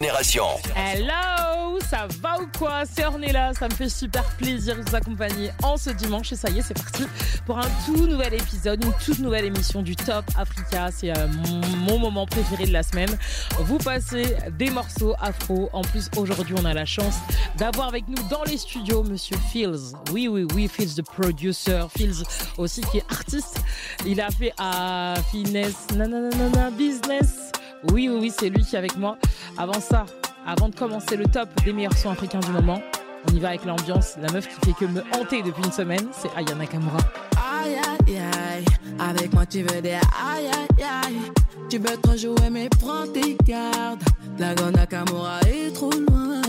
Hello, ça va ou quoi? C'est Ornella, ça me fait super plaisir de vous accompagner en ce dimanche et ça y est, c'est parti pour un tout nouvel épisode, une toute nouvelle émission du Top Africa. C'est euh, mon moment préféré de la semaine. Vous passez des morceaux afro. En plus, aujourd'hui, on a la chance d'avoir avec nous dans les studios Monsieur Fields. Oui, oui, oui, Fields, the producer. Fields aussi qui est artiste. Il a fait à Finesse, nanana, business. Oui, oui, oui, c'est lui qui est avec moi. Avant ça, avant de commencer le top des meilleurs sons africains du moment, on y va avec l'ambiance. La meuf qui fait que me hanter depuis une semaine, c'est Aya Nakamura. Aïe aïe aïe, avec moi tu veux dire aïe aïe aïe. Tu veux trop jouer mais prends tes gardes. La Nakamura est trop loin.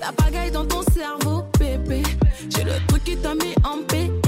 La pagaille dans ton cerveau, bébé. J'ai le truc qui t'a mis en PLS.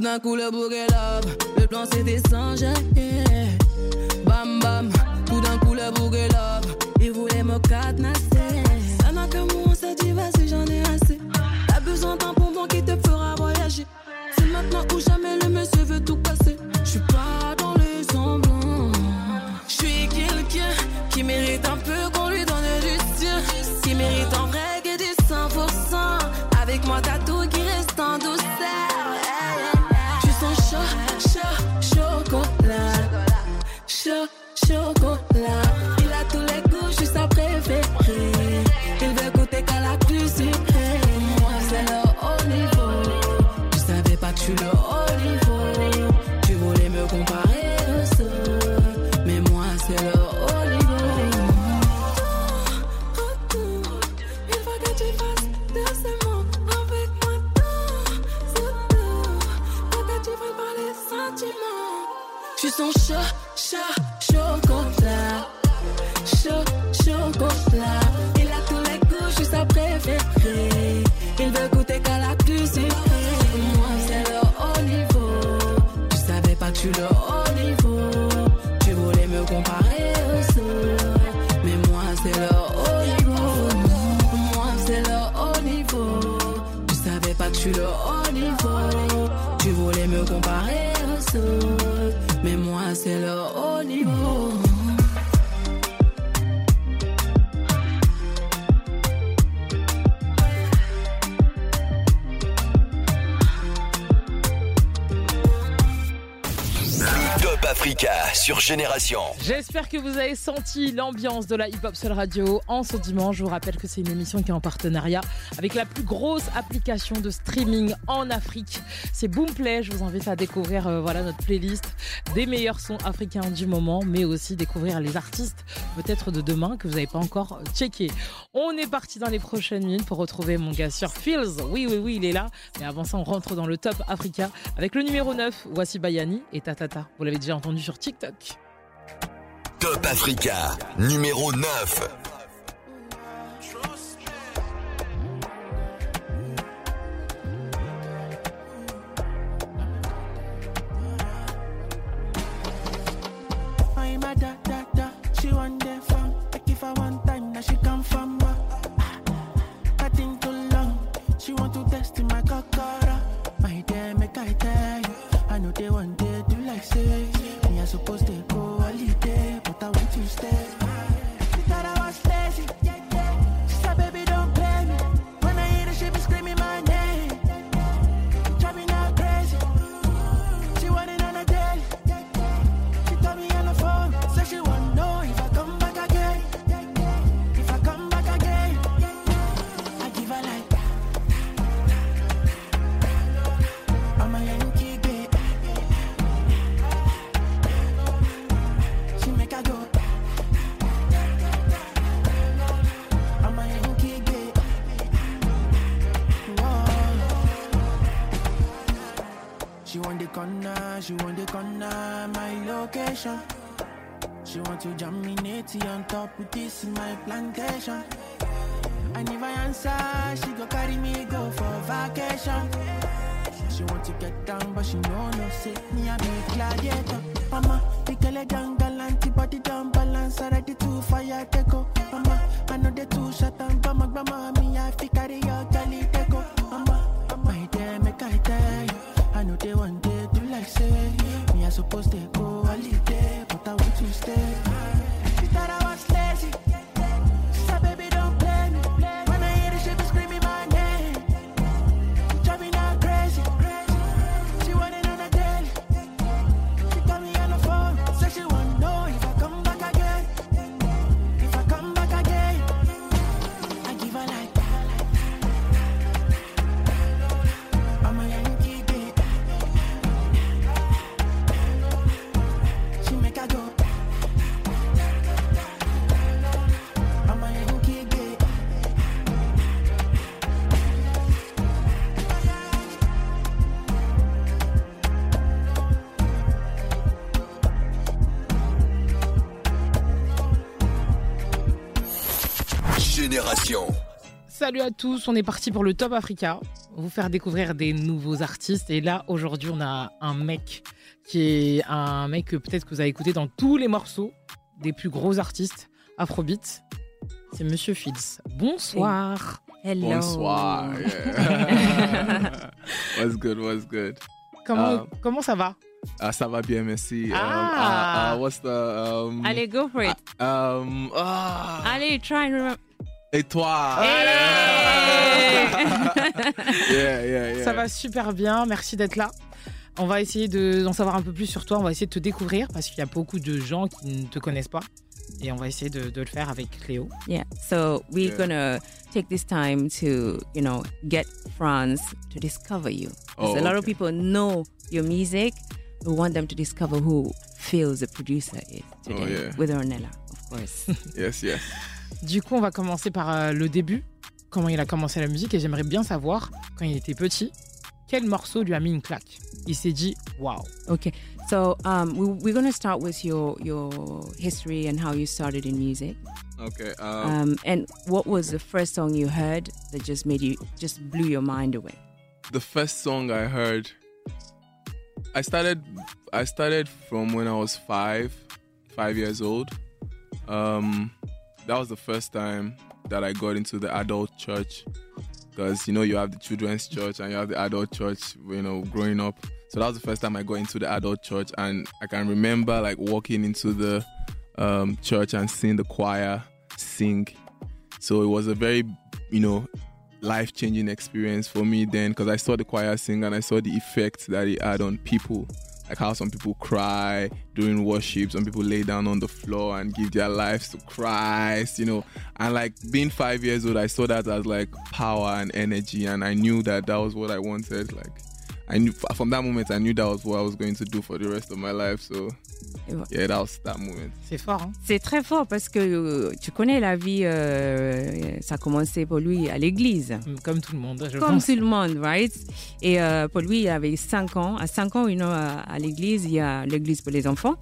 Tout d'un coup le bouquet love. Le plan c'était sans jamais. Bam bam, tout d'un coup le bouquet love. Il voulait me cadenasser. J'espère que vous avez senti l'ambiance de la Hip Hop Soul Radio en ce dimanche. Je vous rappelle que c'est une émission qui est en partenariat avec la plus grosse application de streaming en Afrique. C'est Boomplay. Je vous invite à découvrir euh, voilà notre playlist des meilleurs sons africains du moment, mais aussi découvrir les artistes peut-être de demain que vous n'avez pas encore checké. On est parti dans les prochaines minutes pour retrouver mon gars sur Fields. Oui, oui, oui, il est là. Mais avant ça, on rentre dans le Top Africa avec le numéro 9, Voici Bayani et Tatata. Vous l'avez déjà entendu sur TikTok. Top Africa numéro 9. I'm a da da da. She want the fun. Like if I one time, now she come from on top with this my plantation. And if I answer, she go carry me go for vacation. She want to get down, but she know no say me I be gladiator. Mama, the girl down galant, body down balance, ready to fire take. Mama, I know the two shot and bama bama me I fi carry your galley take. Mama, my dear make I tell you, I know they want day do like say me I supposed to go holiday, but I want to stay. Salut à tous, on est parti pour le Top Africa, vous faire découvrir des nouveaux artistes. Et là, aujourd'hui, on a un mec qui est un mec que peut-être que vous avez écouté dans tous les morceaux des plus gros artistes Afrobeat. C'est Monsieur Fields. Bonsoir. Hello. Bonsoir. yeah. what's good? What's good? Comment, Ah. comment ça va? Ah, ça va bien, merci. Um, Ah. uh, uh, what's the um, Allez, go for it. um ah, Allez, try and remember. Et toi? yeah, yeah, yeah. Ça va super bien, merci d'être là. On va essayer de- d'en savoir un peu plus sur toi, on va essayer de te découvrir parce qu'il y a beaucoup de gens qui ne te connaissent pas. Et on va essayer de, de le faire avec Cléo. Yeah. So we're Yeah. gonna take this time to, you know, get France to discover you. 'Cause Oh, a lot of okay. people know your music. We want them to discover who Phil, the producer, is today Oh, yeah. with Ornella, course. Yes, yes. Du coup, on va commencer par euh, le début, comment il a commencé la musique. Et j'aimerais bien savoir, quand il était petit, quel morceau lui a mis une claque Il s'est dit, waouh. okay. So um, we, we're gonna start with your your history and how you started in music. Okay. Um, Um, and what was the first song you heard that just made you just blew your mind away? the first song I heard, I started. I started from when I was five, five years old. Um, that was the first time that I got into the adult church, because you know you have the children's church and you have the adult church. You know, growing up, so that was the first time I got into the adult church, and I can remember like walking into the um, church and seeing the choir sing. So it was a very, you know, life changing experience for me then because I saw the choir sing and I saw the effect that it had on people. Like how some people cry during worship, some people lay down on the floor and give their lives to Christ, you know. And like being five years old, I saw that as like power and energy, and I knew that that was what I wanted. Like, I knew from that moment, I knew that was what I was going to do for the rest of my life. So, yeah, that was that moment. C'est fort, hein C'est très fort parce que euh, tu connais la vie, euh, ça a commencé pour lui à l'église. Comme tout le monde, je Comme pense. tout le monde, right? Et euh, pour lui, il avait 5 ans. À 5 ans, you know, à, à l'église, il y a l'église pour les enfants.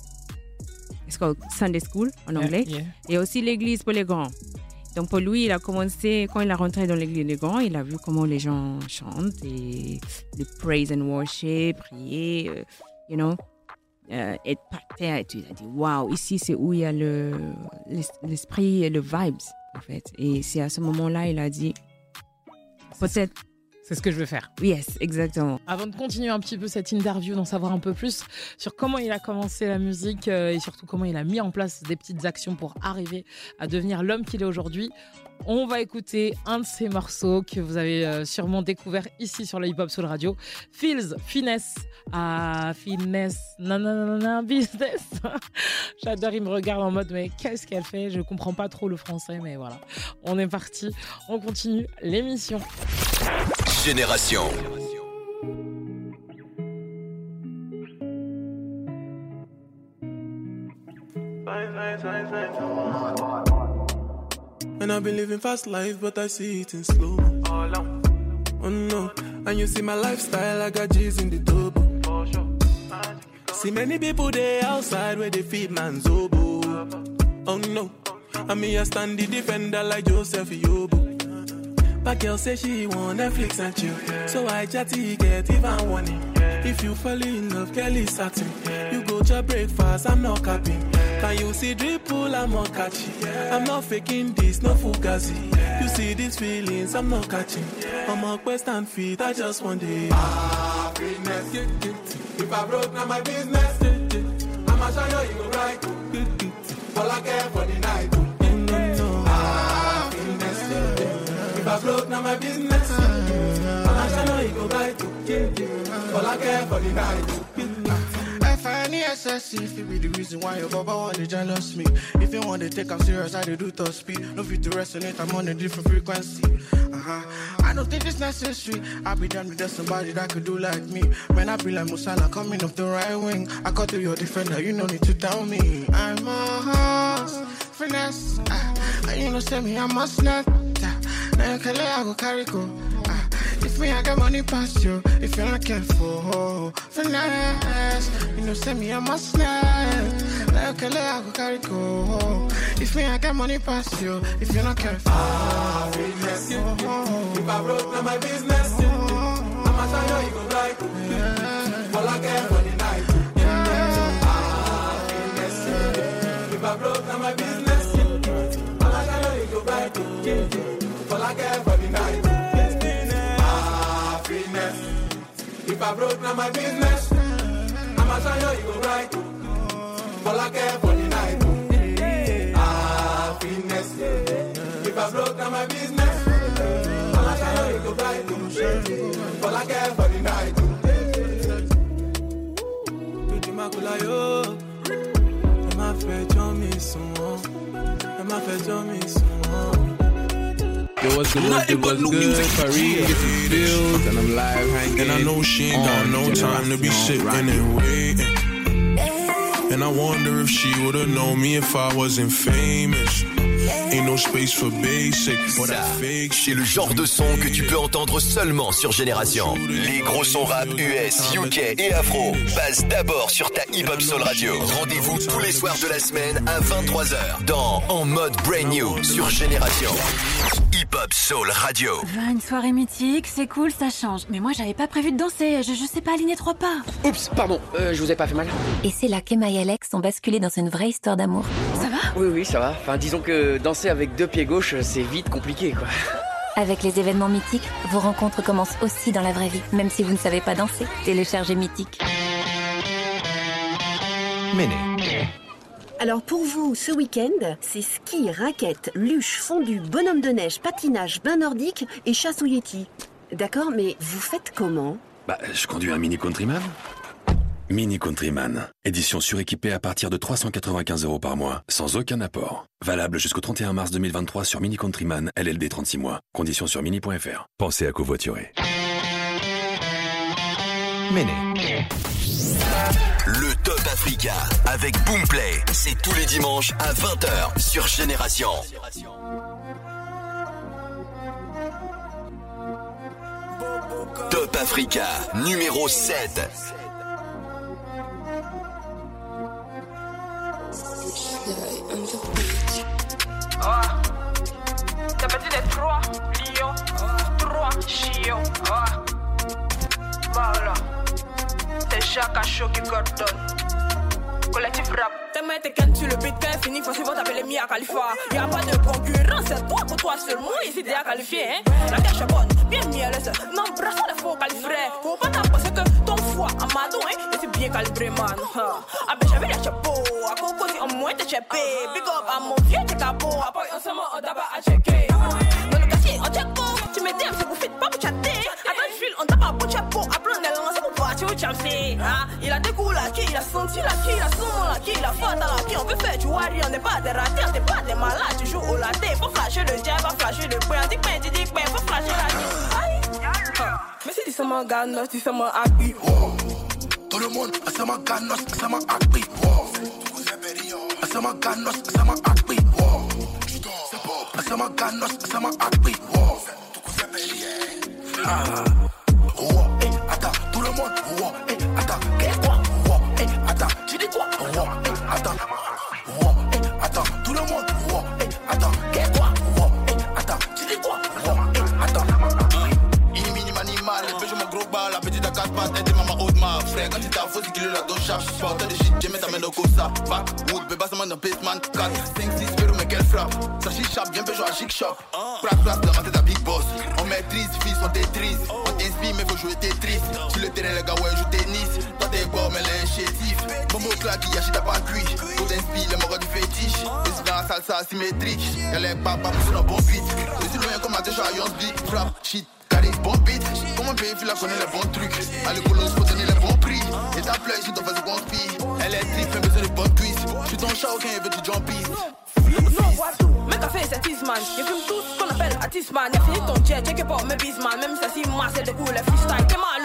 It's called Sunday School en anglais. Yeah. Et aussi l'église pour les grands. Donc pour lui, il a commencé, quand il est rentré dans l'église des grands, il a vu comment les gens chantent et le praise and worship, prier, euh, you know, euh, être par terre. Et tu as dit, waouh, ici c'est où il y a le, l'es- l'esprit et le vibes, en fait. Et c'est à ce moment-là, il a dit, peut-être, C'est ce que je veux faire. yes, exactement. Avant de continuer un petit peu cette interview, d'en savoir un peu plus sur comment il a commencé la musique euh, et surtout comment il a mis en place des petites actions pour arriver à devenir l'homme qu'il est aujourd'hui, on va écouter un de ses morceaux que vous avez euh, sûrement découvert ici sur la Hip Hop Soul Radio. Feels, Finesse. Ah, Finesse. Nanana, business. J'adore, il me regarde en mode, mais qu'est-ce qu'elle fait? Je comprends pas trop le français, mais voilà. On est parti. On continue l'émission. Génération. And I've been living fast life, but I see it in slow. Oh no, and you see my lifestyle, I got G's in the double. See many people there outside where they feed man's oboe. Oh no, I mean I stand the defender like Joseph Yobo. But girl say she want Netflix and chill, so I chatty get even warning. If you fall in love, Kelly satin. You go to breakfast, I'm not capping. Can you see dripple? I'm not catching. I'm not faking this, no fugazi. You see these feelings, I'm not catching. I'm a quest and feet, I just want it. Happiness, if I broke, now my business. I'ma show you, you go right. All I care for the night. I broke, now my business. I'ma show you, you go right. All I care for the night. F-I-N-E-S-S-E If it be the reason why your baba want to jealous me. If you want to take I'm serious, I do top speed. No fit to resonate, I'm on a different frequency. Uh-huh. I don't think it's necessary. I be done with just somebody that could do like me. When I be like Musala coming off the right wing. I got to your defender, you no need to tell me. I'm a horse, finesse. And you know say me, I must not uh, Now you can I go carry go uh, if me, I got money past you. If you're not careful, finesse. You know, send me a must not. Like a I go carry go. If me, I got money past you. If you're not careful, Ah, business. If I broke, now my business. I'ma show you, you go right. All I care I for the night. Ah, business. If I broke, now my business. I'ma show you, you go right. All I for the night. Ah, business. If I broke, now my business. I'ma show you, you go right. All I care for the night. Macula yo. Ẹ má fẹjọ́ mi sùn wọ́n. Ẹ má fẹjọ́ mi sùn wọ́n. Yo, what's good? What's good? What's good? Farid, this is Bills, and I'm live hanging. And I know she ain't got on no time to be Generation sitting and waiting. And I wonder if she would've known me if I wasn't famous. Ain't no space for basic, but Ça, fake c'est shit. le genre de son que tu peux entendre seulement sur Génération. Les gros sons rap US, UK et Afro passent d'abord sur ta Hip Hop Soul Radio. Rendez-vous tous les soirs de la semaine à 23h dans En mode Brand New sur Génération. Hip Hop Soul Radio. Va, une soirée mythique, c'est cool, ça change. Mais moi, j'avais pas prévu de danser, je, je sais pas aligner trois pas. Oups, pardon, euh, je vous ai pas fait mal. Et c'est là qu'Emma et Alex ont basculé dans une vraie histoire d'amour. Ça va? Oui, oui, ça va. Enfin, disons que danser avec deux pieds gauches, c'est vite compliqué, quoi. Avec les événements mythiques, vos rencontres commencent aussi dans la vraie vie, même si vous ne savez pas danser. Téléchargez Mythique. Alors pour vous, ce week-end, c'est ski, raquettes, luge, fondu, bonhomme de neige, patinage, bain nordique et chasse au yeti. D'accord, mais vous faites comment Bah, je conduis un Mini Countryman. Mini Countryman, édition suréquipée à partir de 395 euros par mois, sans aucun apport. Valable jusqu'au 31 mars 2023 sur Mini Countryman, LLD 36 mois. Conditions sur mini.fr. Pensez à covoiturer. Le Top Africa avec Boomplay. C'est tous les dimanches à 20h sur Génération. Top Africa numéro 7. Ah. T'as pas dit des trois lions, trois chiots. Voilà. C'est chaque cachot qui coordonne. Collectif rap. Tellement t'es calme sur le beat, elle finit, faut souvent t'appeler Mia Khalifa. Y'a pas de concurrence, c'est toi pour toi seulement, ici t'es à qualifier, hein. La cache est bonne, bien mielleuse. Non, brasse les faux qualifiés. Faut pas t'apposer que ton foie, Amadou, hein, et c'est bien calibré, man. Ah, ben j'avais les chapeaux, à Coco, si au moins t'es chépé. Big up à mon vieux, t'es capot. Après, on d'abord à checker. Dans le quartier, on check. Tu me dis, c'est pour fit, pas pour chatter. On tape à bout de chapeau. Après, on est lancé pour partir au champion. Il a des coups là, qui il a senti là, qui il a son là, qui il a fait là, qui on veut faire du wari, on n'est pas des ratés, on n'est pas des malades, tu joues au latte, faut flasher le jab, faut flasher le point, dis point, dis dis point, faut flasher la vie. Aïe, mais si tu sais mon gars, non, tu sais mon happy. Tout le monde, asama ganos, asama akbi. Asama ganos, asama akbi. Asama ganos, asama akbi. Ah attends, qu'est-ce quoi Roi, eh, attends, tu dis quoi Roi, eh, attends, roi, eh, attends, tout le monde, roi, eh, attends, qu'est-ce quoi Roi, eh, attends, tu dis quoi Roi, eh, attends. Inimini manimal, les péchés mon gros bal, la petite à quatre pattes, aide maman haute ma frère, quand tu t'as faux, c'est qu'il est la dos charge, pas de shit, j'ai mis ta main dans comme ça, backwood, bébé, ça m'a dans basement, 4, 5, 6, pero, mais quelle frappe, ça chiche, bien pécho à chic shop, prat, prat, la main, à big boss, on maîtrise, fils, on tétrise, on t'inspire, mais faut jouer Tetris, sur le terrain, les gars, ouais, joue tennis, chétif. Bombo claque, y'a chita pas cuit Golden style, mon gars du fétiche. Résident salsa symétrique Y'a les papas poussés dans bon beat. Les citoyens comme à deux chaillons beat Trap, shit, carré, bon beat Comme un pays, la connaît les bons trucs. À l'écolo, faut donner les bons prix. Et ta play, je t'en fais bon speed Elle est trip, fait besoin de bonnes cuisses. J'suis ton chat, aucun veut du jump Non, Wadou, make a face at this man You tout ce qu'on appelle artist man Y'a fini ton jet, check it out, mes beats man Même si ça si masse, elle découle, freestyle, t'es mal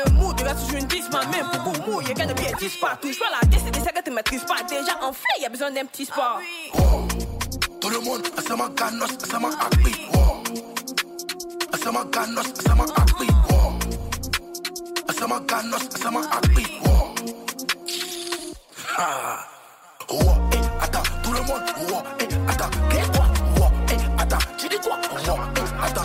là tu joues une 10, même pour gourmou, y'a qu'à de bien 10 partout. J'vois la 10, c'est des tu pas. Déjà enflé, y'a besoin d'un petit sport. Ah oh, tout le monde, ça m'a ganos, ça m'a appris. M'a ça m'a Ça m'a ganos, ça m'a attends, tout le monde. Oh, eh, attends, qu'est-ce que toi? Attends, tu dis quoi? Oh, eh, attends.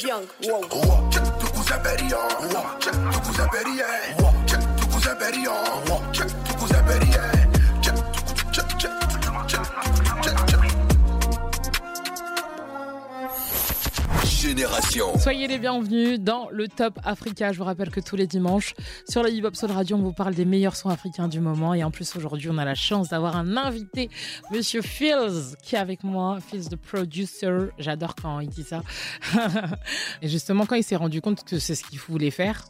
Obibi Obiang, wow. Check tu cousin Berrion. Check Soyez les bienvenus dans le Top Africa. Je vous rappelle que tous les dimanches, sur la Hip Soul Radio, on vous parle des meilleurs sons africains du moment. Et en plus, aujourd'hui, on a la chance d'avoir un invité, Monsieur Fields, qui est avec moi. Fields, the producer. J'adore quand il dit ça. et justement, quand il s'est rendu compte que c'est ce qu'il voulait faire,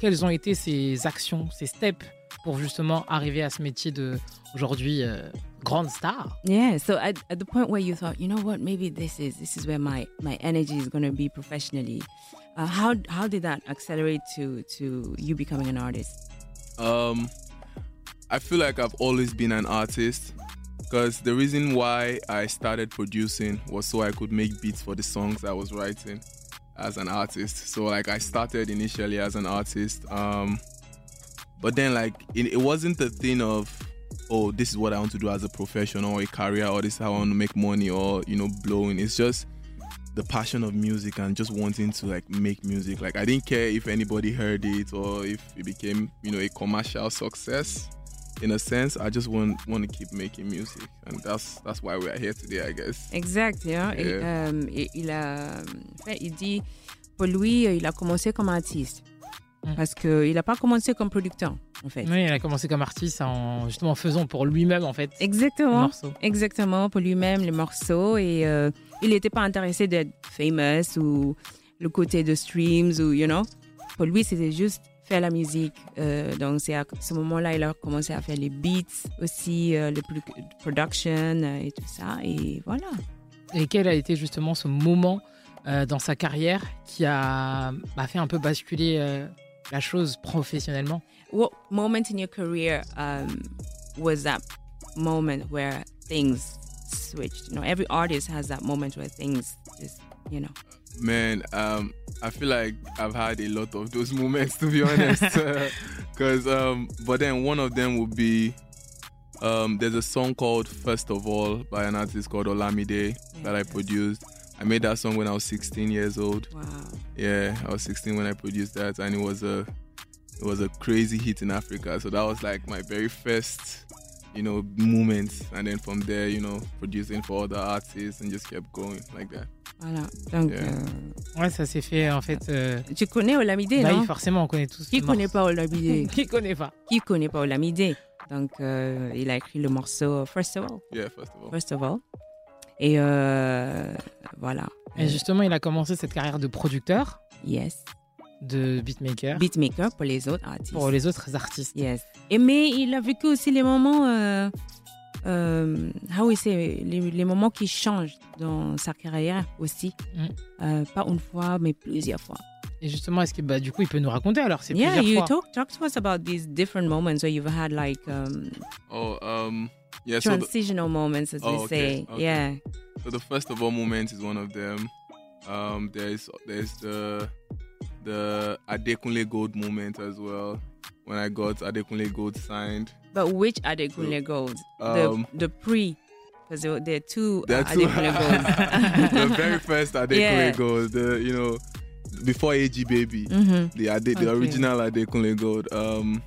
quelles ont été ses actions, ses steps pour justement arriver à ce métier de aujourd'hui euh, grande star Yeah. So at, at the point where you thought, you know what, maybe this is this is where my my energy is going to be professionally. Uh, how how did that accelerate to to you becoming an artist? Um, I feel like I've always been an artist because the reason why I started producing was so I could make beats for the songs I was writing as an artist. So like I started initially as an artist, um, but then like it, it wasn't the thing of oh this is what I want to do as a profession or a career or this is how I want to make money or you know blowing. It's just the passion of music and just wanting to like make music. Like I didn't care if anybody heard it or if it became, you know, a commercial success. In a sense, I just want want to keep making music, and that's that's why we are here today, I guess. Exact. hein. Et, Yeah. euh, et il a fait, il dit pour lui, euh, il a commencé comme artiste parce que il a pas commencé comme producteur en fait. Oui, il a commencé comme artiste en justement faisant pour lui-même en fait. Exactement. morceaux. Exactement, pour lui-même, les morceaux. Et euh, il n'était pas intéressé d'être famous ou le côté de streams ou, you know. Pour lui, c'était juste faire la musique. Euh, donc, c'est à ce moment-là, il a commencé à faire les beats aussi, euh, le plus- production euh, et tout ça. Et voilà. Et quel a été justement ce moment euh, dans sa carrière qui a bah, fait un peu basculer la chose professionnellement What moment in your career um, was that moment where things switched? You know, every artist has that moment where things just, you know. Man, um, I feel like I've had a lot of those moments to be honest. Because, um, but then one of them would be um, there's a song called First of All by an artist called Olamide that I produced. I made that song when I was 16 years old. Wow. Yeah, I was 16 when I produced that, and it was a it was a crazy hit in Africa. So that was like my very first, you know, moment. And then from there, you know, producing for other artists and just kept going like that. Voilà. Donc, Yeah. euh, Ouais, ça s'est fait en fait. euh, tu connais Olamide, bah non oui, forcément, on connaît tous. Qui connaît pas Olamide Qui connaît pas Qui connaît pas Olamide Donc, euh, il a écrit le morceau First of All. Yeah, first of all. First of All. Et euh, voilà. Et justement, il a commencé cette carrière de producteur. Yes. De beatmaker. Beatmaker pour les autres artistes. Pour les autres artistes. Yes. Et mais il a vécu aussi les moments, euh, euh, how we say, les, les moments qui changent dans sa carrière aussi. Mm. Euh, pas une fois, mais plusieurs fois. Et justement, est-ce que bah, du coup, il peut nous raconter alors c'est Yeah, plusieurs you fois. talk talk to us about these different moments where you've had like um, Oh, um, yeah. So the, transitional moments, as Oh, we say. okay. Yeah. So the first of all moment is one of them. Um, there's there's the the Adekunle Gold moment as well when I got Adekunle Gold signed. But which Adekunle Gold? Um, the the pre, because there, there are two There are Adekunle Golds. the very first Adekunle Yeah. Gold, the you know before AG Baby, Mhm. the Ade, the Okay. original Adekunle Gold. Um,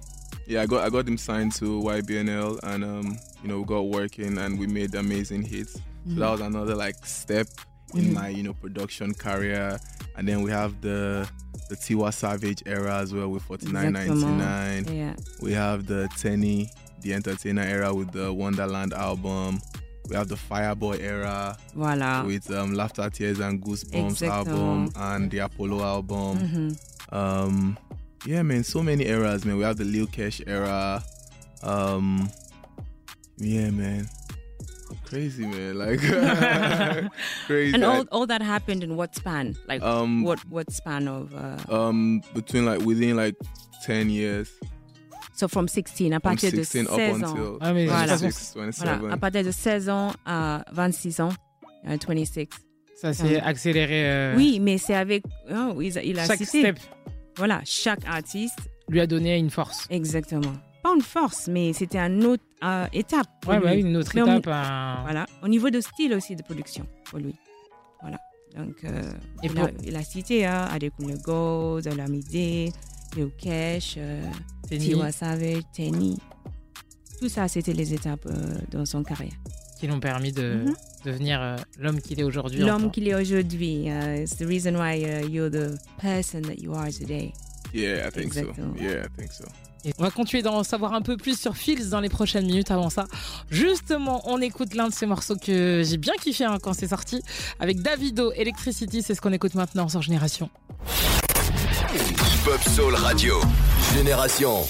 yeah, I got I got him signed to YBNL, and um, you know, we got working, and we made amazing hits. So Mhm. that was another like step in Mhm. my you know production career. And then we have the the Tiwa Savage era as well with 4999. Exactement. Yeah. We have the Teni, the Entertainer era with the Wonderland album. We have the Fireboy era Voilà. with um, Laughter, Tears, and Goosebumps Exactement. album and the Apollo album. Mhm. Um, yeah, man, so many eras, man. We have the Lil Kesh era. Um, yeah, man, crazy, man. Like crazy. And all, all that happened in what span? Like Um, what what span of? Uh, um, between like within like ten years. so from 16 à From partir de 16 up 16 ans. until Ah, mais de voilà. 26, 27. Voilà, à partir de 16 ans à 26 ans, euh, 26. Ça s'est Hum. accéléré. euh, Oui, mais c'est avec. oh, il, a- il a Chaque cité. step. Voilà, chaque artiste. lui a donné une force. Exactement. Pas une force, mais c'était un autre euh, étape. pour Ouais, lui. bah une autre Mais au- étape, un- Voilà, au niveau de style aussi de production pour lui. Voilà. Donc, euh, Et il, pour- a, il a cité hein, Adekunle Gold, Olamide, Lil Kesh, euh. Tiwa Savage, Tenny. Tout ça, c'était les étapes euh, dans son carrière. Qui l'ont permis de Mhm. devenir euh, l'homme qu'il est aujourd'hui. L'homme qu'il est aujourd'hui, uh, it's the reason why uh, you're the person that you are today. Yeah, I think Exactement. so. Yeah, I think so. Et on va continuer d'en savoir un peu plus sur Fields dans les prochaines minutes. Avant ça, justement, on écoute l'un de ces morceaux que j'ai bien kiffé hein, quand c'est sorti. Avec Davido, Electricity, c'est ce qu'on écoute maintenant sur Génération. Hip Hop Soul Radio. Génération.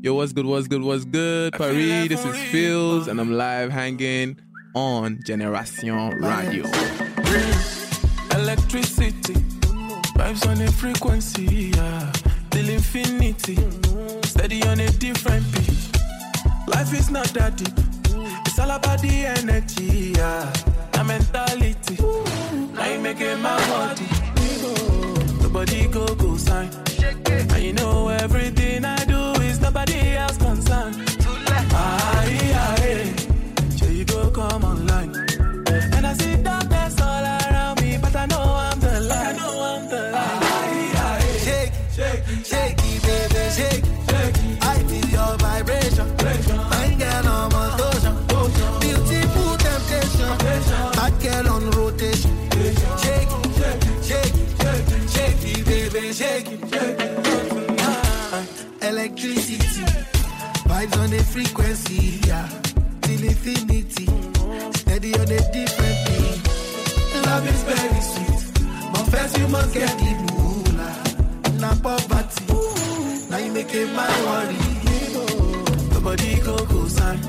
Yo, what's good, what's good, what's good? Paris, this is Pheelz, and I'm live hanging on Generation Radio. Electricity, vibes on a frequency, yeah. Till infinity, steady on a different beat. Life is not that deep, it's all about the energy, yeah. The mentality, now you making my body. Nobody go go sign, and you know everything I do nobody else concerned. Aye, aye, sure you go come online. Frequency, yeah. Till infinity, steady on a different beat. Love is very sweet, but first you must get the moolah. Na poverty, now you make it my worry. Nobody go go sign.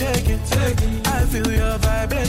Shake it, shake it. I feel your vibration.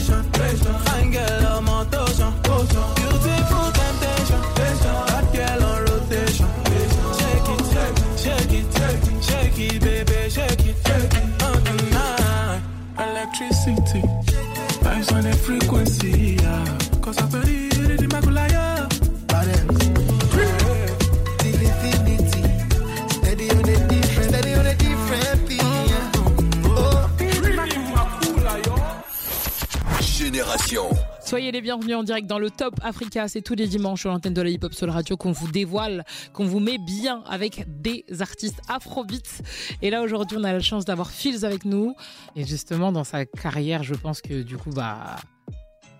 Soyez les bienvenus en direct dans le Top Africa. C'est tous les dimanches sur l'antenne de la Hip Hop Soul Radio qu'on vous dévoile, qu'on vous met bien avec des artistes afrobeats. Et là, aujourd'hui, on a la chance d'avoir Fields avec nous. Et justement, dans sa carrière, je pense que du coup, bah,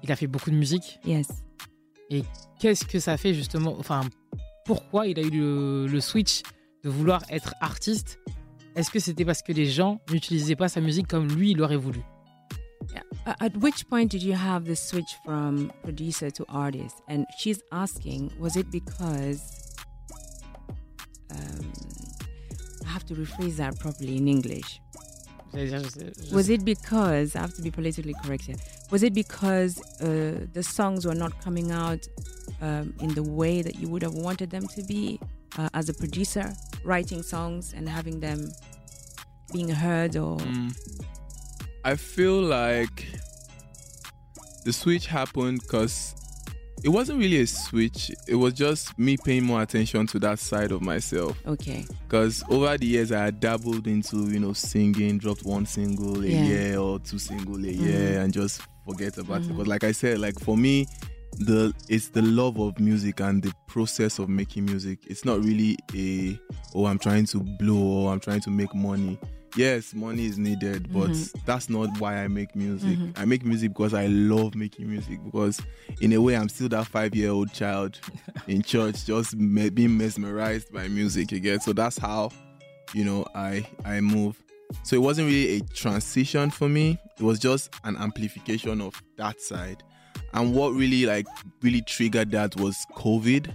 il a fait beaucoup de musique. Yes. Et qu'est-ce que ça fait justement Enfin, pourquoi il a eu le, le switch de vouloir être artiste? Est-ce que c'était parce que les gens n'utilisaient pas sa musique comme lui, il aurait voulu? At which point did you have the switch from producer to artist? And she's asking, was it because um, I have to rephrase that properly in English? J'allais dire, je sais- je Was it because I have to be politically correct here? Was it because uh, the songs were not coming out um, in the way that you would have wanted them to be uh, as a producer, writing songs and having them being heard or Mm. I feel like the switch happened because it wasn't really a switch. It was just me paying more attention to that side of myself. Okay. Because over the years, I had dabbled into, you know, singing, dropped one single a Yeah. year or two single a year Mhm. and just forget about it. Mhm. But like I said, like for me, the it's the love of music and the process of making music. It's not really a oh I'm trying to blow or I'm trying to make money. Yes, money is needed, but Mhm. that's not why I make music. Mhm. I make music because I love making music. Because in a way, I'm still that five year old child in church, just me- being mesmerized by music. You get so that's how you know I I move. So it wasn't really a transition for me. It was just an amplification of that side. And what really like really triggered that was COVID.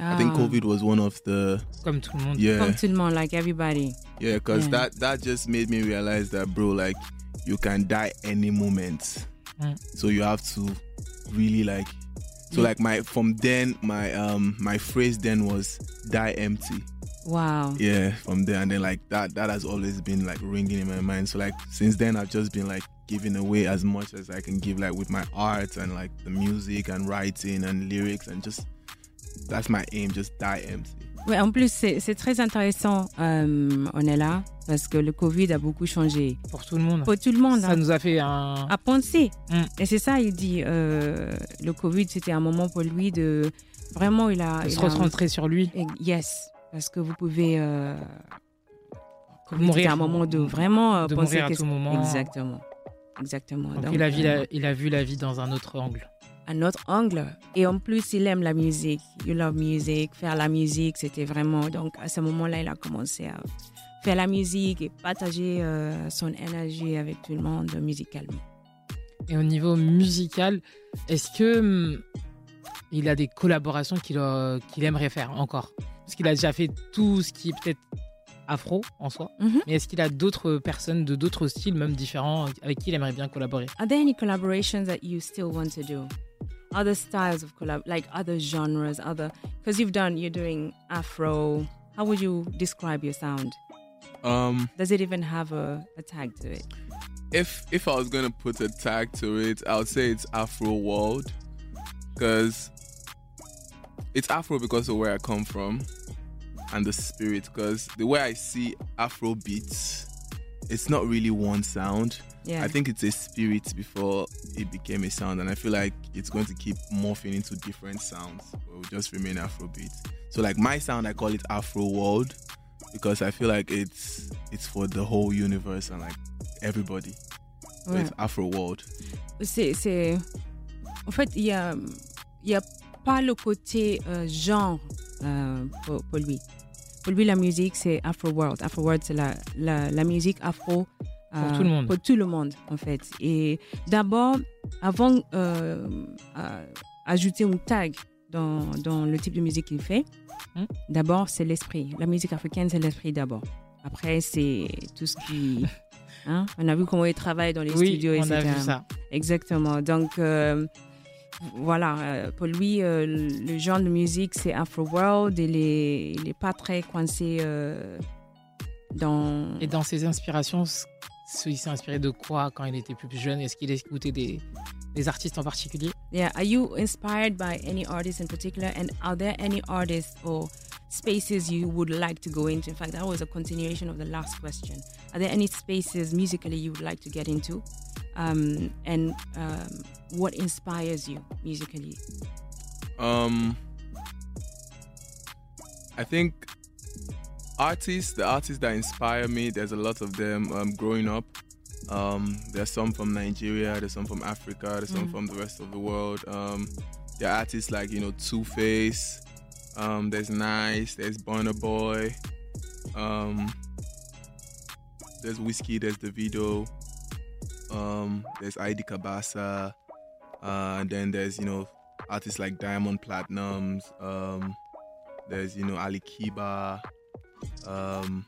I think Ah. COVID was one of the Comme tout le monde. Yeah. Comme tout le monde, like everybody. Yeah, because Yeah. that that just made me realize that, bro, like you can die any moment. Mm. So you have to really like. So like my from then my um my phrase then was die empty. Wow. Yeah, from there and then like that that has always been like ringing in my mind. So like since then I've just been like giving away as much as I can give like with my art and like the music and writing and lyrics and just that's my aim, just die empty. Ouais, en plus, c'est très intéressant, euh, on est là, parce que le Covid a beaucoup changé. Pour tout le monde. Pour tout le monde. Ça hein. nous a fait un. à penser. Mm. Et c'est ça, il dit, euh, le Covid, c'était un moment pour lui de... Vraiment, il a... De il se a- recentrer sur lui. Et- Yes, parce que vous pouvez... Euh, Mourir. c'était un moment de vraiment euh, De penser mourir à tout moment. Exactement. Exactement. Donc, Donc, il, a vu la, il a vu la vie dans un autre angle. Un autre angle. Et en plus, il aime la musique. You love music. Faire la musique, c'était vraiment. Donc, à ce moment-là, il a commencé à faire la musique et partager euh, son énergie avec tout le monde musicalement. Et au niveau musical, est-ce que hum, il a des collaborations qu'il euh, aimerait faire encore? Parce qu'il a déjà fait tout ce qui est peut-être afro en soi. Mhm. Mais est-ce qu'il a d'autres personnes de d'autres styles, même différents, avec qui il aimerait bien collaborer? Are there any collaborations that you still want to do? Other styles of collab, like other genres, other because you've done, you're doing Afro. How would you describe your sound? Um Does it even have a, a tag to it? if if I was gonna put a tag to it, I would say it's Afro World, because it's Afro because of where I come from, and the spirit. Because the way I see Afro beats, it's not really one sound. Yeah. I think it's a spirit before it became a sound, and I feel like it's going to keep morphing into different sounds. But it will just remain Afrobeat. So like my sound, I call it Afro World because I feel like it's it's for the whole universe and like everybody. So Ouais. it's mm. Afro World. C'est, c'est... En fait, il y a, il y a pas le côté euh, genre euh, pour, pour lui. Pour lui, la musique, c'est Afro World. Afro World, c'est la, la, la musique afro. Euh, Pour tout le monde. Pour tout le monde, en fait. Et d'abord, avant euh, à- ajouter un tag dans, dans le type de musique qu'il fait, Hmm? d'abord, c'est l'esprit. La musique africaine, c'est l'esprit d'abord. Après, c'est tout ce qui... hein, On a vu comment il travaille dans les Oui, studios, on a etc. vu ça. Exactement. Donc, euh, voilà, euh, pour lui, euh, le genre de musique, c'est Afro World. Il n'est pas très coincé euh, dans. Et dans ses inspirations, il s'est inspiré de quoi quand il était plus jeune Est-ce qu'il écoutait des, des artistes en particulier Yeah. Are you inspired by any artist in particular? And are there any artists or spaces you would like to go into? In fact, that was a continuation of the last question. Are there any spaces musically you would like to get into? Um, and um, what inspires you musically? Um, I think artists, the artists that inspire me, there's a lot of them. Um, growing up, um, there's some from Nigeria, there's some from Africa, there's some Mm. from the rest of the world. Um, there are artists like you know Two Face. Um, there's 9ice. There's Burna Boy. Um, there's Wizkid. There's Davido. Um, there's ID Cabasa. Uh, and then there's you know artists like Diamond Platnumz. Um, there's you know Alikiba. Um,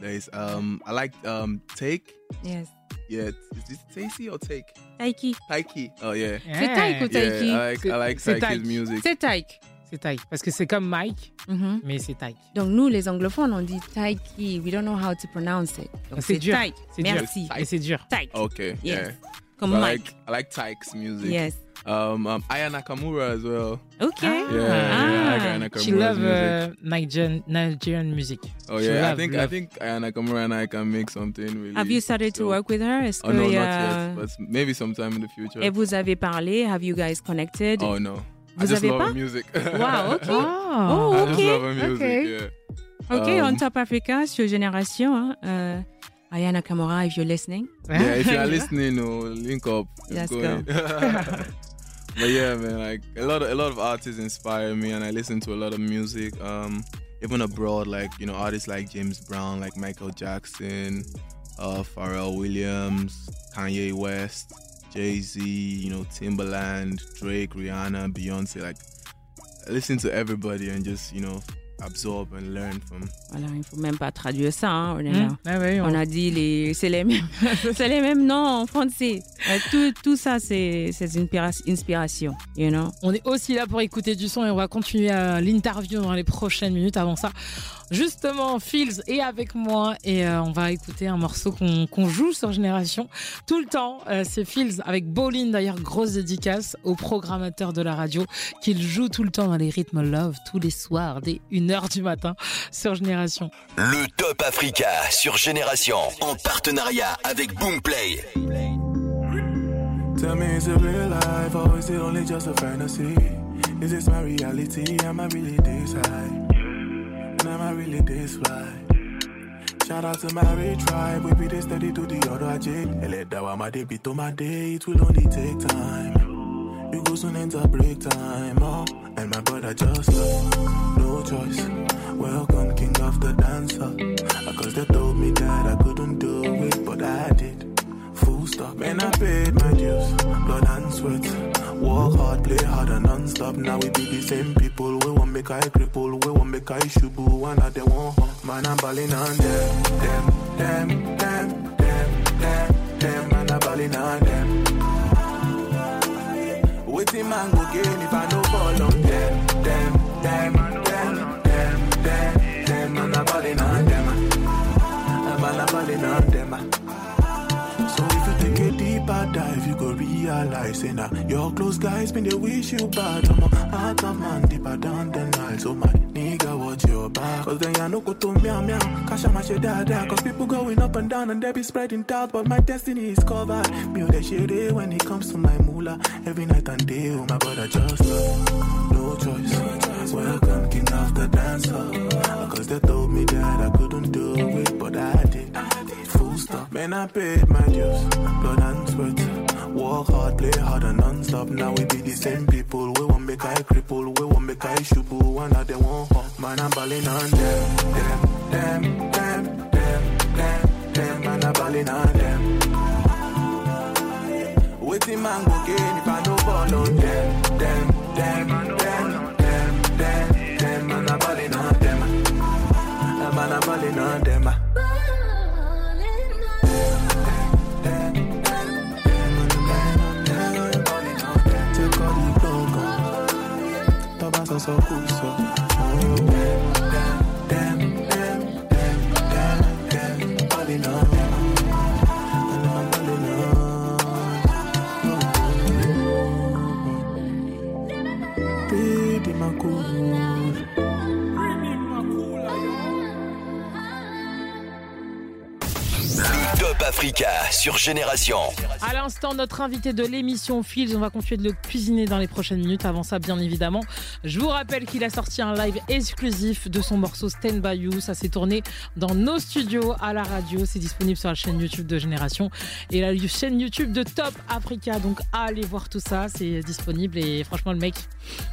there's um I like um Take. Yes. Yeah, is this Taiki or Take? Taiki. Taiki. Oh yeah. C'est Tayc ou Taiki Yeah, I like, I like Taiki's Tayc. music. C'est Tayc. C'est Tayc. Parce que c'est comme Mike, Mhm. mais c'est Tayc. Donc nous, les anglophones, on dit Taiki. We don't know how to pronounce it. Donc C'est c'est dur. Tayc. C'est dur. Merci. Et c'est dur. Tayc. Okay. Yes. Yeah. Comme So I like I like Tayc's music. Yes. Um, um, Aya Nakamura as well. Okay. Yeah, yeah, I like Aya Nakamura's She love music. uh, Nigerian, Nigerian music. Oh She yeah, I love- think I love. think Aya Nakamura and I can make something really. Have you started to work with her? Est-ce Oh que no, not yet, but maybe sometime in the future. Et vous avez parlé? Have you guys connected? Oh no, Vous I just avez love pas? her music. Wow, ok. Ah. Oh, I ok. just love her music. Ok. Yeah. Ok, Um, on Top Africa sur Génération. Hein. Euh, Ayana Kamara, if you're listening. Yeah, if you are listening, oh, link up. Let's go. but yeah, man, like a lot of a lot of artists inspire me, and I listen to a lot of music. Um, even abroad, like you know, artists like James Brown, like Michael Jackson, uh, Pharrell Williams, Kanye West, Jay Z, you know, Timbaland, Drake, Rihanna, Beyonce. Like, listen to everybody and just you know absorb and learn from. Voilà, il faut même pas traduire ça. hein, on, est Hmm? là. Ah ouais, on a dit les, c'est les mêmes, c'est les mêmes noms en français. Euh, tout, tout ça, c'est, c'est une inspira- inspiration, you know. On est aussi là pour écouter du son et on va continuer euh, l'interview dans les prochaines minutes. Avant ça, justement, Fields est avec moi et euh, on va écouter un morceau qu'on joue sur Génération tout le temps. Euh, c'est Fields avec Bolin, d'ailleurs, grosse dédicace au programmateur de la radio qu'il joue tout le temps dans les rythmes love tous les soirs dès 1h du matin sur Génération. Le Top Africa sur Génération en partenariat avec Boomplay. Tell me, is it real life or is it only just a fantasy? Is this my reality? Am I really this high? And really this fly? Shout out to my rich tribe, we be this steady to the other jade. Ele dawa my day, to my day, it will only take time. You go soon enter break time, oh, and my brother just no choice. Welcome, king of the dancer. Cause they told me that I couldn't do it, but I did. Full stop, and I paid my dues, blood and sweat. Work hard, play hard and non-stop. Now we be the same people. We won't make I cripple, we won't make I shubu. One of them won't hurt. Man, I'm balling on them, them, them, them, them, them, them. Man, I'm balling on them. Waiting man go gain if I realize, say nah, your close guys been they wish you bad. I'm a heart of man deeper down the Nile. So my nigga, watch your back. Cause then ya no go to meow meow. Cash my shit. Cause people going up and down and they be spreading doubt. But my destiny is covered. Me oh, that shit eh, when it comes to my moolah. Every night and day, oh my brother just love. No choice. Welcome, king of the dancer. Cause they told me that I couldn't do it, but I did. Full stop. Man, I paid my dues, blood and sweat. Work hard, play hard and non-stop. Now we be the same people. We won't make I cripple, we won't make I shubu. One of them won't hurt. Man, I'm balling on them, them, them, them, them, them, them. Man, I'm balling on them. Waiting man go gain if I no ball sur Génération. À l'instant, notre invité de l'émission Fields, on va continuer de le cuisiner dans les prochaines minutes. Avant ça, bien évidemment, je vous rappelle qu'il a sorti un live exclusif de son morceau Stand By You. Ça s'est tourné dans nos studios à la radio. C'est disponible sur la chaîne YouTube de Génération et la chaîne YouTube de Top Africa. Donc, allez voir tout ça. C'est disponible et franchement, le mec,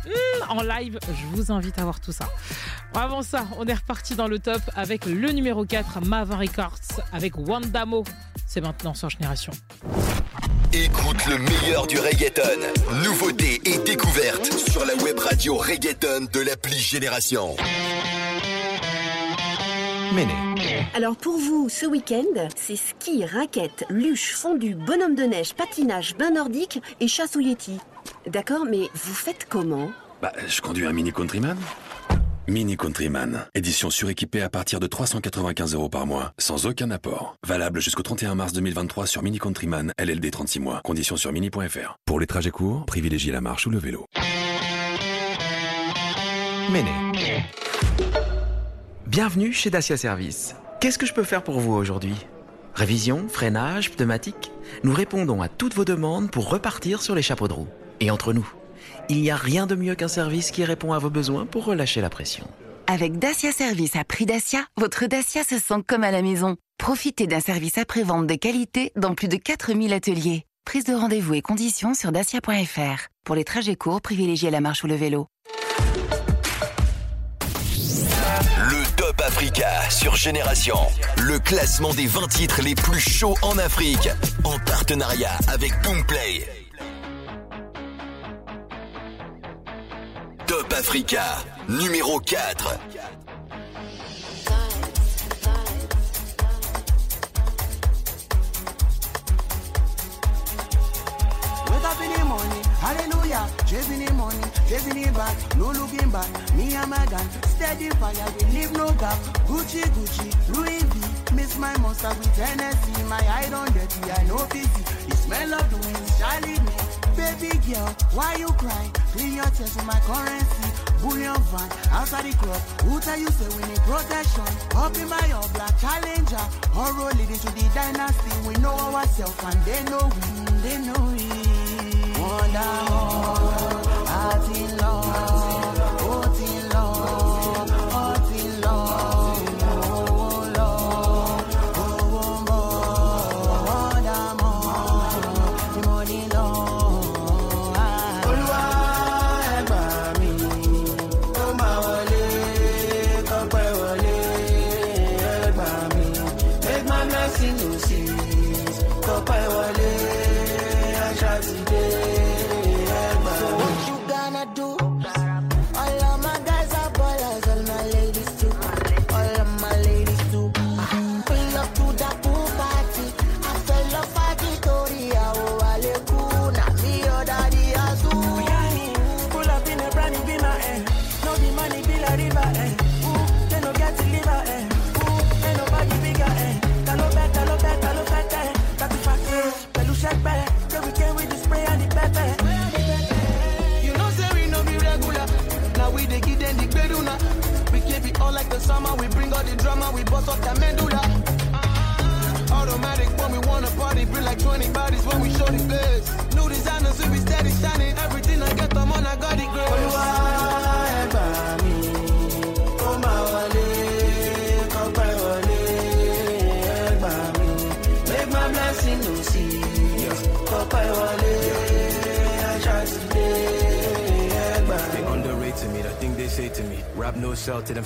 hmm, en live, je vous invite à voir tout ça. Avant ça, on est reparti dans le top avec le numéro 4, Mavin Records, avec Wandamo. C'est maintenant sur Génération. Écoute le meilleur du reggaeton. Nouveautés et découvertes sur la web radio reggaeton de l'appli Génération. Méné. Alors pour vous, ce week-end, c'est ski, raquettes, luche, fondu, bonhomme de neige, patinage, bain nordique et chasse au Yeti. D'accord, mais vous faites comment? Bah, je conduis un Mini Countryman. Mini Countryman, édition suréquipée à partir de 395 euros par mois, sans aucun apport. Valable jusqu'au 31 mars 2023 sur Mini Countryman, LLD 36 mois. Conditions sur mini.fr. Pour les trajets courts, privilégiez la marche ou le vélo. Méné. Bienvenue chez Dacia Service. Qu'est-ce que je peux faire pour vous aujourd'hui? Révision, freinage, pneumatique Nous répondons à toutes vos demandes pour repartir sur les chapeaux de roue. Et entre nous, il n'y a rien de mieux qu'un service qui répond à vos besoins pour relâcher la pression. Avec Dacia Service à prix Dacia, votre Dacia se sent comme à la maison. Profitez d'un service après-vente de qualité dans plus de 4000 ateliers. Prise de rendez-vous et conditions sur dacia.fr. Pour les trajets courts, privilégiez la marche ou le vélo. Le Top Africa sur Génération. Le classement des 20 titres les plus chauds en Afrique. En partenariat avec Boomplay. Top Africa, numéro 4. Wake up in the morning, hallelujah. Chasing the money, chasing it back, no looking back. Me and my gun, steady fire, we leave no gap. Gucci, Gucci, Louis V. Miss my monster with Hennessy. My eye on dirty, I know busy. The smell of the wind, Charlie me. Baby girl, why you cry? Clean your tears with my currency. Bullion van, outside the club. Who tell you say we need protection? Up in my all black challenger. Or roll it into the dynasty. We know ourselves and they know we, they know we. Wonder all, heart in love,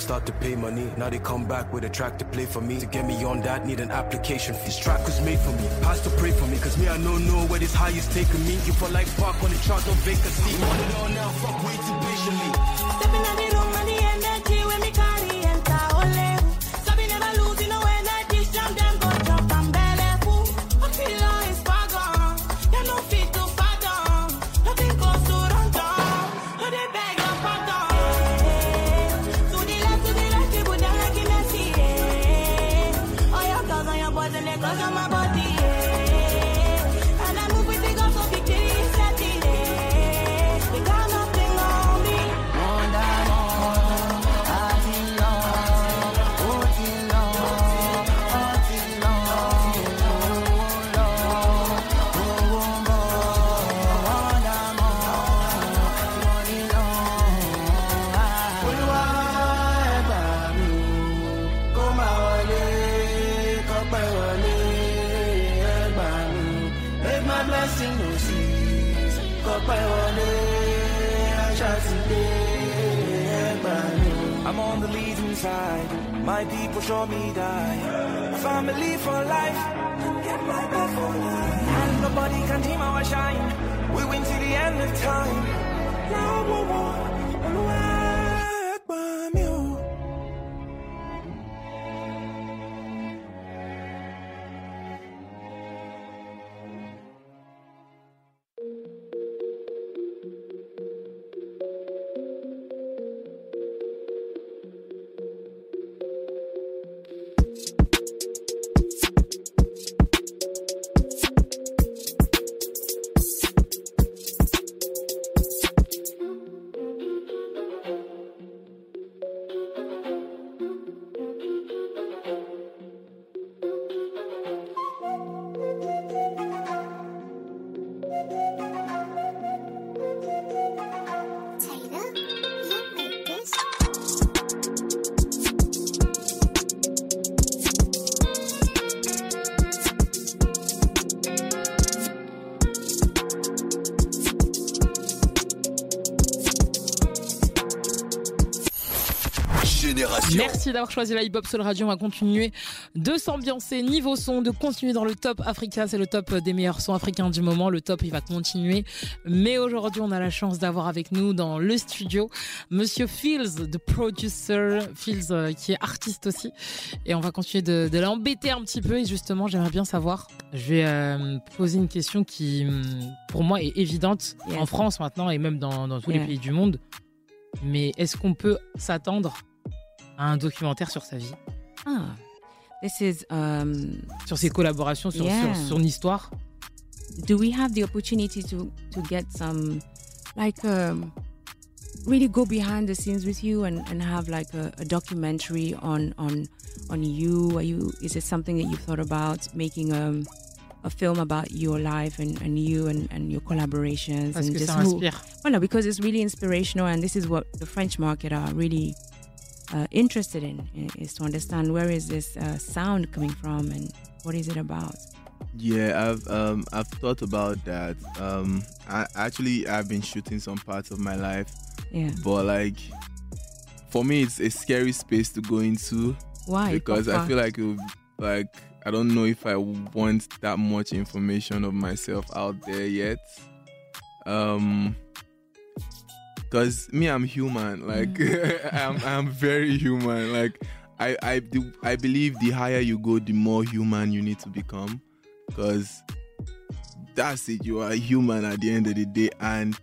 start to pay money. Now they come back with a track to play for me. To get me on that, need an application fee. This track was made for me. Pastor pray for me, cause me I don't know where this high is taking me. You for like park on the chart, no vacancy. On now, fuck Merci d'avoir choisi la Hip Hop Soul Radio. On va continuer de s'ambiancer niveau son, de continuer dans le top Africa. C'est le top des meilleurs sons africains du moment. Le top, il va continuer. Mais aujourd'hui, on a la chance d'avoir avec nous dans le studio Monsieur Fields, the producer. Fields, euh, qui est artiste aussi. Et on va continuer de, de l'embêter un petit peu. Et justement, j'aimerais bien savoir. Je vais euh, poser une question qui, hum, pour moi, est évidente en France maintenant et même dans, dans tous les pays du monde. Mais est-ce qu'on peut s'attendre un documentaire sur sa vie. Ah, this is um, Sur ses collaborations, sur, Yeah. sur son histoire. Do we have the opportunity to to get some like um, really go behind the scenes with you and, and have like a, a documentary on on on you? Are you is it something that you've thought about making um, a film about your life and, and you and, and your collaborations Parce and que just ça who- inspire. well no, because it's really inspirational and this is what the French market are really uh, interested in is to understand where is this uh, sound coming from and what is it about Yeah, I've um I've thought about that. Um, I actually I've been shooting some parts of my life. Yeah. But like, for me, it's a scary space to go into. Why? Because I feel like it would, like I don't know if I want that much information of myself out there yet. Um. Cause me, I'm human. Like mm. I'm, I'm very human. Like I, I do, I believe the higher you go, the more human you need to become. Cause that's it. You are human at the end of the day, and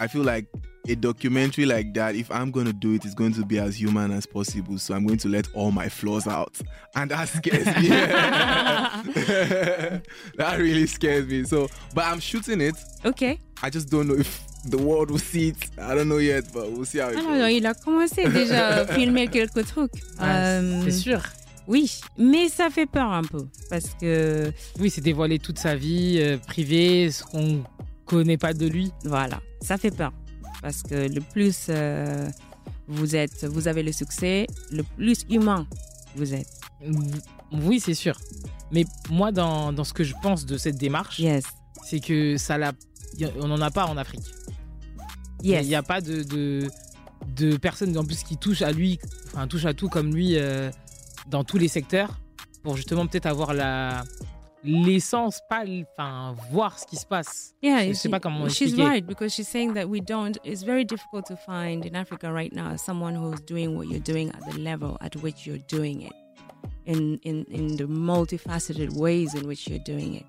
I feel like a documentary like that, if I'm going to do it, it's going to be as human as possible. So I'm going to let all my flaws out. And that scares me. that really scares me. So, but I'm shooting it. Okay. I just don't know if the world will see it. I don't know yet, but we'll see how it Ah goes. non, non, il a commencé déjà à filmer quelques trucs. Euh, c'est sûr. Oui, mais ça fait peur un peu parce que. Oui, c'est dévoiler toute sa vie euh, privée, ce qu'on connaît pas de lui. Voilà, ça fait peur parce que le plus euh, vous êtes, vous avez le succès, le plus humain vous êtes. Oui, c'est sûr. Mais moi, dans, dans ce que je pense de cette démarche, c'est que ça l'a, a- on n'en a pas en Afrique. Il Yes. n'y a pas de, de, de personnes en plus qui touchent à lui, enfin touchent à tout comme lui euh, dans tous les secteurs pour justement peut-être avoir la l'essence, pas, enfin voir ce qui se passe. Yeah, je sais pas comment she's expliquer. right because she's saying that we don't. It's very difficult to find in Africa right now someone who's doing what you're doing at the level at which you're doing it, in in in the multifaceted ways in which you're doing it.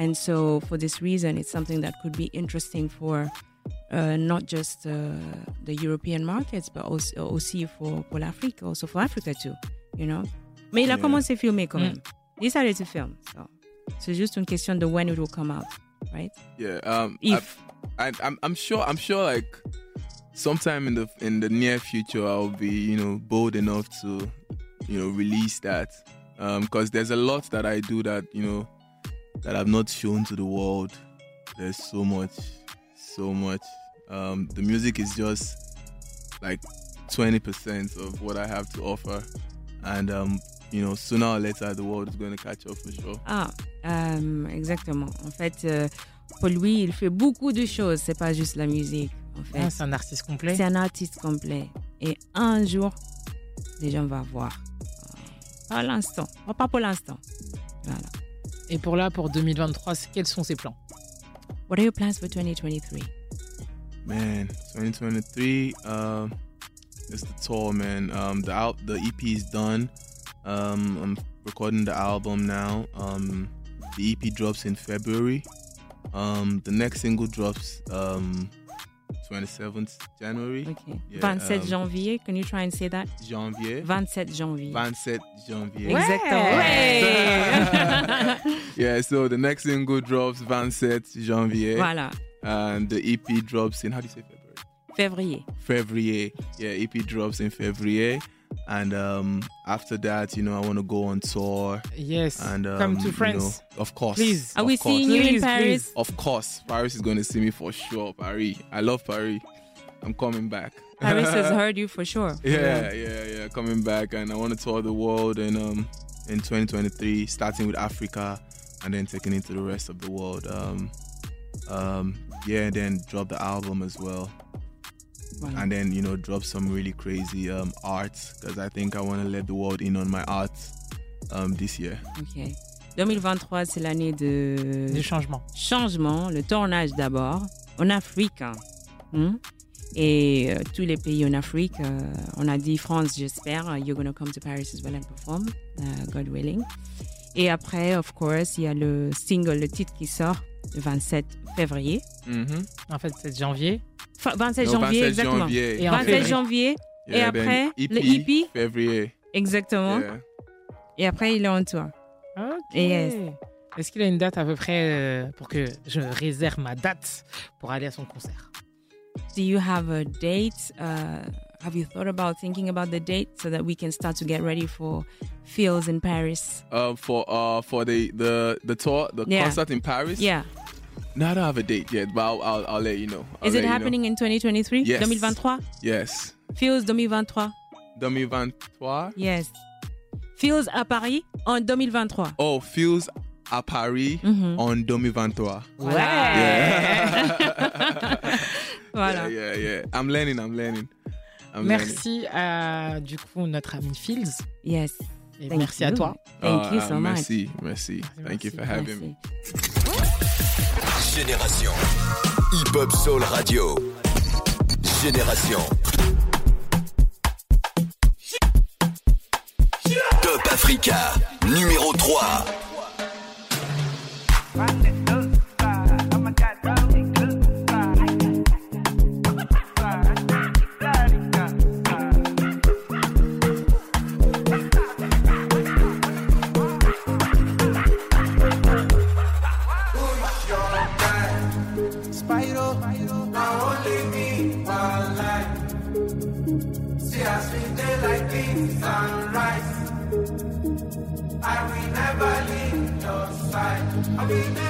And so, for this reason, it's something that could be interesting for uh, not just uh, the European markets, but also, aussi for, for l'Afrique, also for Africa too, you know. Mais il a Yeah. commencé filmer quand Mm. même. He started to film. So, c'est juste une question de when it will come out, right? Yeah. Um. If. I, I, I'm, I'm sure. I'm sure. Like, sometime in the in the near future, I'll be, you know, bold enough to, you know, release that. Um, because there's a lot that I do that you know, that I've not shown to the world. There's so much, so much. Um, the music is just like 20% of what I have to offer, and um, you know, sooner or later, the world is going to catch up for sure. Ah, euh, exactement. En fait, euh, pour lui, il fait beaucoup de choses. C'est pas juste la musique. En fait, Ah, c'est un artiste complet. C'est un artiste complet. Et un jour, les gens vont voir. Pas l'instant. Oh, Pas pour l'instant. Voilà. Et pour là, pour 2023, c'est- quels sont ses plans? What are your plans for 2023? Man, 2023, um, it's the tour, man. Um, the out, the EP is done. Um, I'm recording the album now. Um, the EP drops in February. Um, the next single drops um, 27th January. Okay. Yeah, 27 um, janvier, can you try and say that? Janvier. 27 janvier. 27 janvier. Exactement. Ouais. yeah, so the next single drops 27 janvier. Voilà. And the EP drops in, how do you say February? Février. February. Yeah, EP drops in February. And um, after that, you know, I want to go on tour. Yes. And um, Come to you France. know, of course. Please. Are of we course. seeing you in Paris? please. Of course, Paris is going to see me for sure. Paris, I love Paris. I'm coming back. Paris has heard you for sure. Yeah, yeah, yeah. Coming back, and I want to tour the world in um in 2023, starting with Africa, and then taking it to the rest of the world. Um, um, yeah, and then drop the album as well. And then you know drop some really crazy um, arts because I think I want to let the world in on my art um, this year. Ok. 2023, c'est l'année de... Du changement. Changement, le tournage d'abord, en Afrique. hein. Hmm? Et euh, tous les pays en Afrique, euh, on a dit France, j'espère, you're gonna come to Paris as well and perform, uh, God willing. Et après, of course, il y a le single, le titre qui sort 27 février. En fait, c'est janvier. Fa- 27 No, janvier, 27 exactement. janvier. Et en 27 février. janvier. et Yeah, then après, EP, le EP. février. Exactement. Yeah. Et après, il est en tour. Ok. Yes. Est-ce qu'il a une date à peu près euh, pour que je réserve ma date pour aller à son concert? Do you have a date? Uh, have you thought about thinking about the date so that we can start to get ready for Fields in Paris? Uh, for uh for the the the tour, the Yeah. concert in Paris? Yeah. No, I don't have a date yet, but I'll I'll, I'll let you know. I'll Is it you know. happening in 2023? Yes. 2023? Yes. Fields 2023. 2023. Yes. Fields à Paris en 2023. Oh, Fuse à Paris Mhm. en 2023. Ouais. Voilà. Yeah, yeah, yeah. I'm learning. I'm learning. I'm Merci à du coup notre ami Fields. Yes. Et Thank merci à toi. Thank learning. you so uh, much. Merci, merci. Thank you for having me. Génération. Hip Hop Soul Radio. Génération. Top Africa. Numéro 3. Side. I will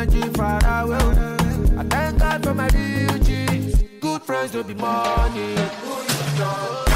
energy far away. I thank God for my G's. Good friends don't be money.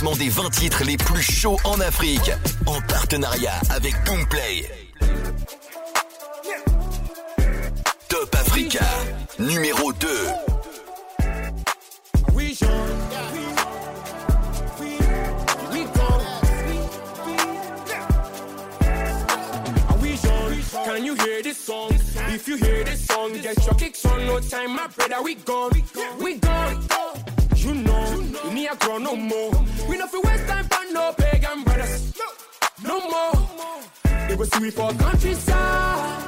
Classement des 20 titres les plus chauds en Afrique. En partenariat avec Boomplay. Top Africa, numéro 2. We show. We go. Are we show? Can you hear this song? If you hear this song, get your kicks on. No time, my brother. We gone. We gone. You know, we need a grow no more. We no fi waste time for no pagan brothers. No more. They go see we for countryside.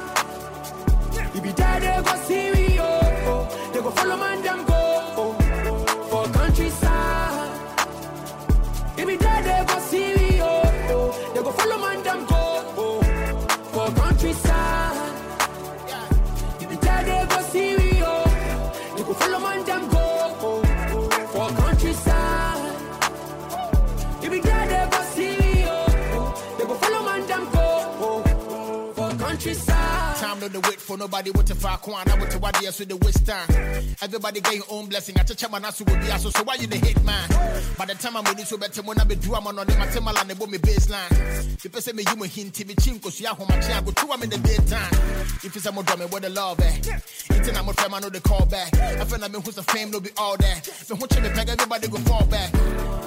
We be there, they go see we, oh, oh. They go follow man, them no the wait for nobody what to fuck one. I want to what yes with the waste. Everybody get your own blessing. I touch my nasu will be so so why you the hit man? By the time I'm ready to better when I be drum on them, I tell my land about me baseline. I say me you me hint me chinko so ya home my child go two I'm in the daytime. If it's a more drumming where the love at. It's an I'm a friend I know the call back. I feel like me who's the fame no be all that. Me who me peg everybody go fall back.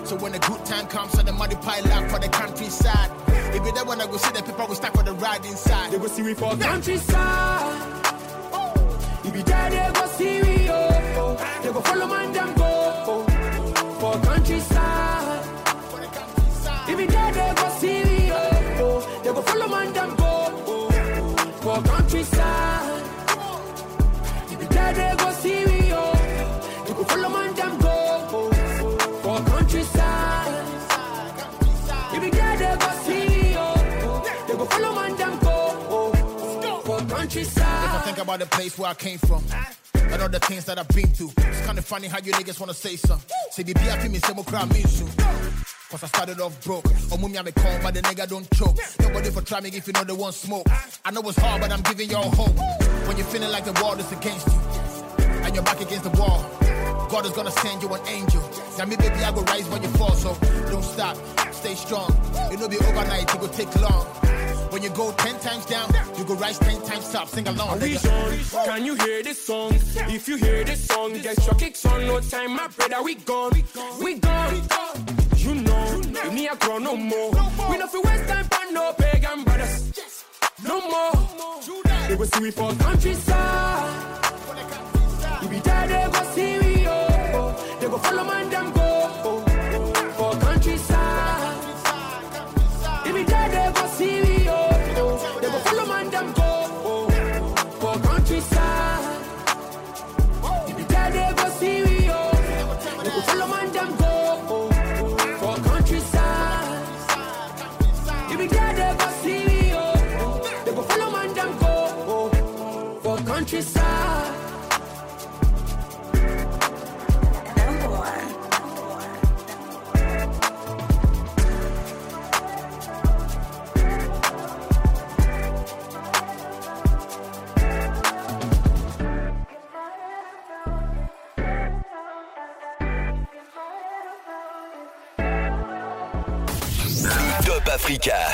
So when the good time comes, so the money pile up for the countryside. If you there when I go see the people we stack for the ride inside. They go see we for countryside. If you there, they go see we, oh. They go follow man, them about the place where I came from. And all the things that I've been through. It's kinda funny how you niggas wanna say something. Say the BFP me say more crowd me soon. Cause I started off broke. Oh, mummy, I'm a con, but the nigga don't choke. Nobody for try me if you know they want smoke. I know it's hard, but I'm giving y'all hope. When you're feeling like the world is against you, and you're back against the wall, God is gonna send you an angel. Now me, baby, I go rise when you fall, so don't stop, stay strong. It'll be overnight, it will take long. When you go ten times down, you go rise ten times up. Sing along, Are we nigga. Can you hear this song? If you hear this song, get your kicks on. No time, my brother, we gone. We gone. You know, me a grow no more. We no fi waste time for no pagan brothers. No more. They go see we for countryside. If we there, they go see we, oh, oh. They go follow man, them go, oh,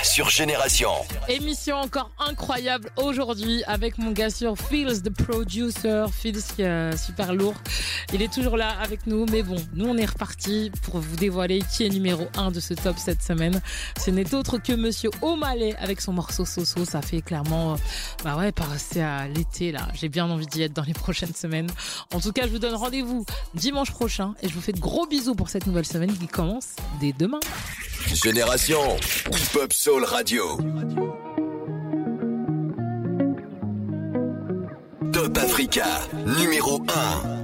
Sur Génération. Émission encore incroyable aujourd'hui avec mon gars sur Feels, the producer. Feels qui est super lourd. Il est toujours là avec nous, mais bon, nous on est reparti pour vous dévoiler qui est numéro 1 de ce top cette semaine. Ce n'est autre que Monsieur O'Malley avec son morceau Soso. Ça fait clairement, euh, bah ouais, passer à l'été là. J'ai bien envie d'y être dans les prochaines semaines. En tout cas, je vous donne rendez-vous dimanche prochain et je vous fais de gros bisous pour cette nouvelle semaine qui commence dès demain. Génération Hip Hop Soul Radio. Top Africa, numéro 1.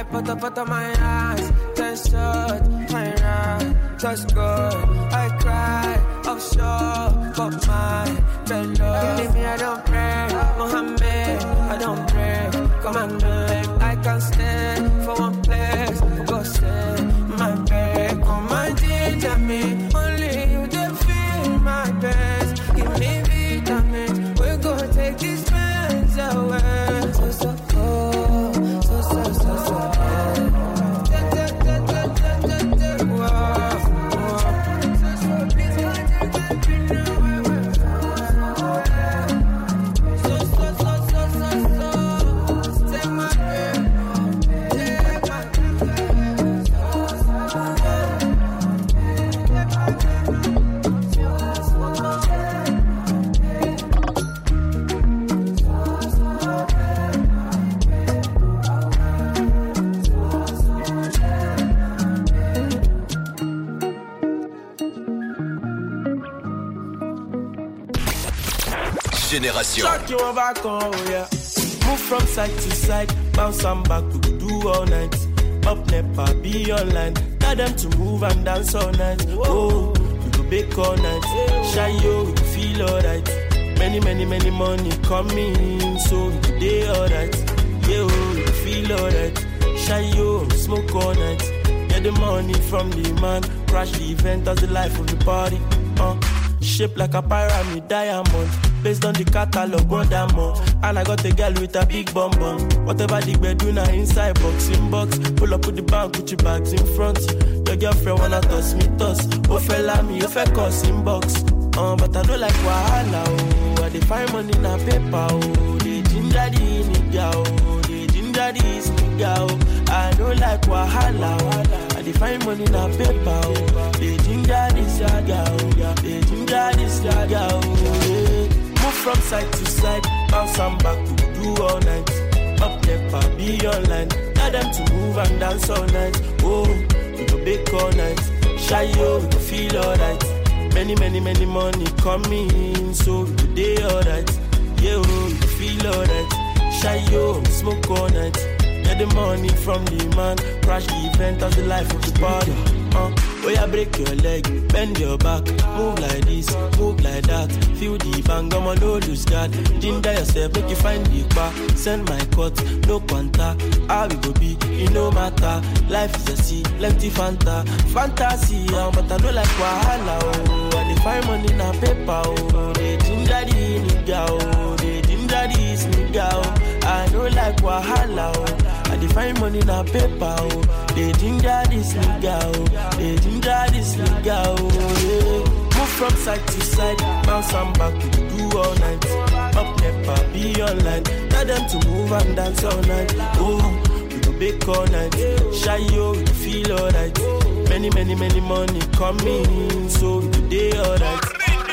I put up put up my eyes, test shot, my right, touch good. I cry, offshore, but my bello. Believe me, I don't pray, Mohammed, I don't pray. Come on, Génération. Move from side to side, bounce and back, we could do all night. Up never be online. Tell them to move and dance all night. Oh, we go bake all night. Shy yo, we could feel alright. Many, many, many money coming, so we could day alright. Yeah, oh, we could feel alright. Shy yo, smoke all night. Get the money from the man, crash the event as the life of the party. Uh, shaped like a pyramid diamond. Based on the catalog, one more. And I got a girl with a big bum bum. Whatever the bed do now inside box in box. Pull up with the bank, put your bags in front. Your girlfriend wanna toss me toss. Oh fella me, you I cuss box. Uh, but I don't like wahala, oh. I dey find money na paper, oh. They ginger the nigga, oh. They ginger this nigga, oh. I don't like wahala, oh. I dey find money na paper, oh. They ginger this nigga, oh. They ginger this nigga, oh. Move from side to side, bounce and back, we do all night. Up never be online. Tell them to move and dance all night. Oh, we go bake all night. Shy yo, we go feel alright. Many, many, many money coming, in. so we go day alright. Yeah, oh, we go feel alright. Shy yo, smoke all night. Get the money from the man, crash the event as the life of the party. Uh, oh yeah, break your leg, bend your back, move like this, move like that. Feel the bang, I'm no lose. Ginger yourself, make you find the bar. Send my cut, no quanta. How we go be, it no matter. Life is a sea, plenty fanta, fantasy. Uh, but I don't like wahala, oh. I dey find money na paper, oh. They ginger the nigga, oh. They ginger this nigga, oh. I don't like wahala, oh. I dey find money na paper, oh. They ginger this nigga, oh. They ginger this nigga, oh. Yeah. Move from side to side, bounce and back, we do all night. Up never be online. Tell them to move and dance all night. Oh, we go bake all night. Shy yo, we feel alright. Many, many, many money coming, so we go day alright.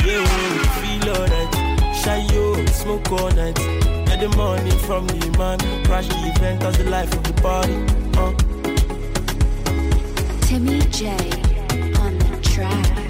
Yeah, oh, we feel alright. Shy oh, yo, smoke all night. Get the money from the man, crash the event as the life of the party. Uh. Timmy J on the track.